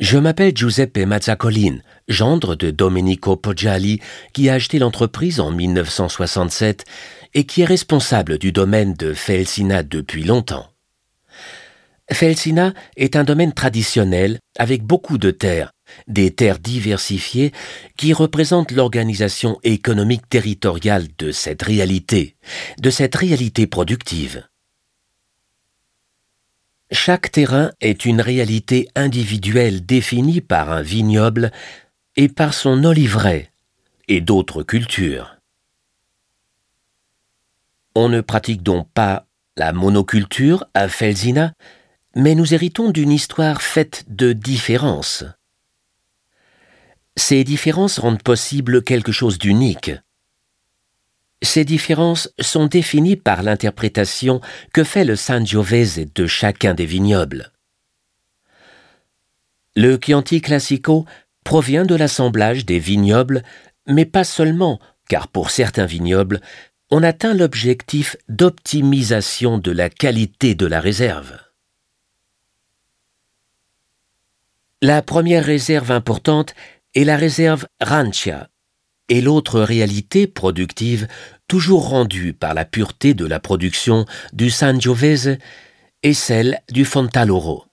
Je m'appelle Giuseppe Mazzacolin, gendre de Domenico Poggiali, qui a acheté l'entreprise en 1967 et qui est responsable du domaine de Felsina depuis longtemps. Felsina est un domaine traditionnel avec beaucoup de terres, des terres diversifiées qui représentent l'organisation économique territoriale de cette réalité, de cette réalité productive. Chaque terrain est une réalité individuelle définie par un vignoble et par son oliveraie et d'autres cultures. On ne pratique donc pas la monoculture à Felsina, mais nous héritons d'une histoire faite de différences. Ces différences rendent possible quelque chose d'unique. Ces différences sont définies par l'interprétation que fait le Sangiovese de chacun des vignobles. Le Chianti Classico provient de l'assemblage des vignobles, mais pas seulement, car pour certains vignobles, on atteint l'objectif d'optimisation de la qualité de la réserve. La première réserve importante est la réserve Rancia, et l'autre réalité productive toujours rendue par la pureté de la production du Sangiovese est celle du Fontaloro.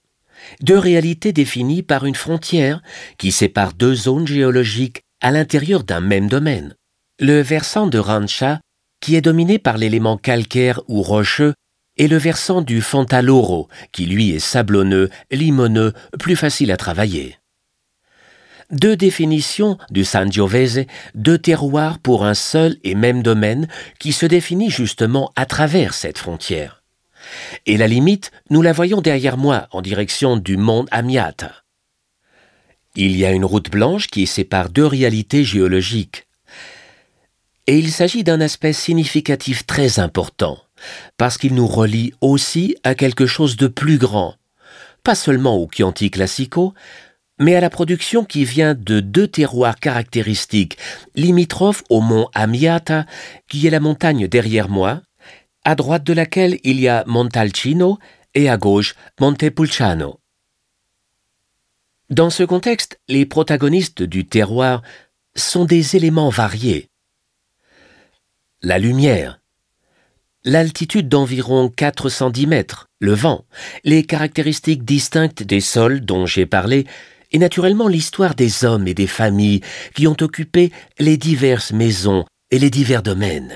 Deux réalités définies par une frontière qui sépare deux zones géologiques à l'intérieur d'un même domaine. Le versant de Rancia, qui est dominé par l'élément calcaire ou rocheux et le versant du Fontaloro, qui lui est sablonneux, limoneux, plus facile à travailler. Deux définitions du Sangiovese, deux terroirs pour un seul et même domaine qui se définit justement à travers cette frontière. Et la limite, nous la voyons derrière moi en direction du mont Amiata. Il y a une route blanche qui sépare deux réalités géologiques. Et il s'agit d'un aspect significatif très important parce qu'il nous relie aussi à quelque chose de plus grand, pas seulement au Chianti Classico, mais à la production qui vient de deux terroirs caractéristiques, limitrophes au mont Amiata, qui est la montagne derrière moi, à droite de laquelle il y a Montalcino et à gauche Montepulciano. Dans ce contexte, les protagonistes du terroir sont des éléments variés. La lumière, l'altitude d'environ 410 mètres, le vent, les caractéristiques distinctes des sols dont j'ai parlé, et naturellement l'histoire des hommes et des familles qui ont occupé les diverses maisons et les divers domaines.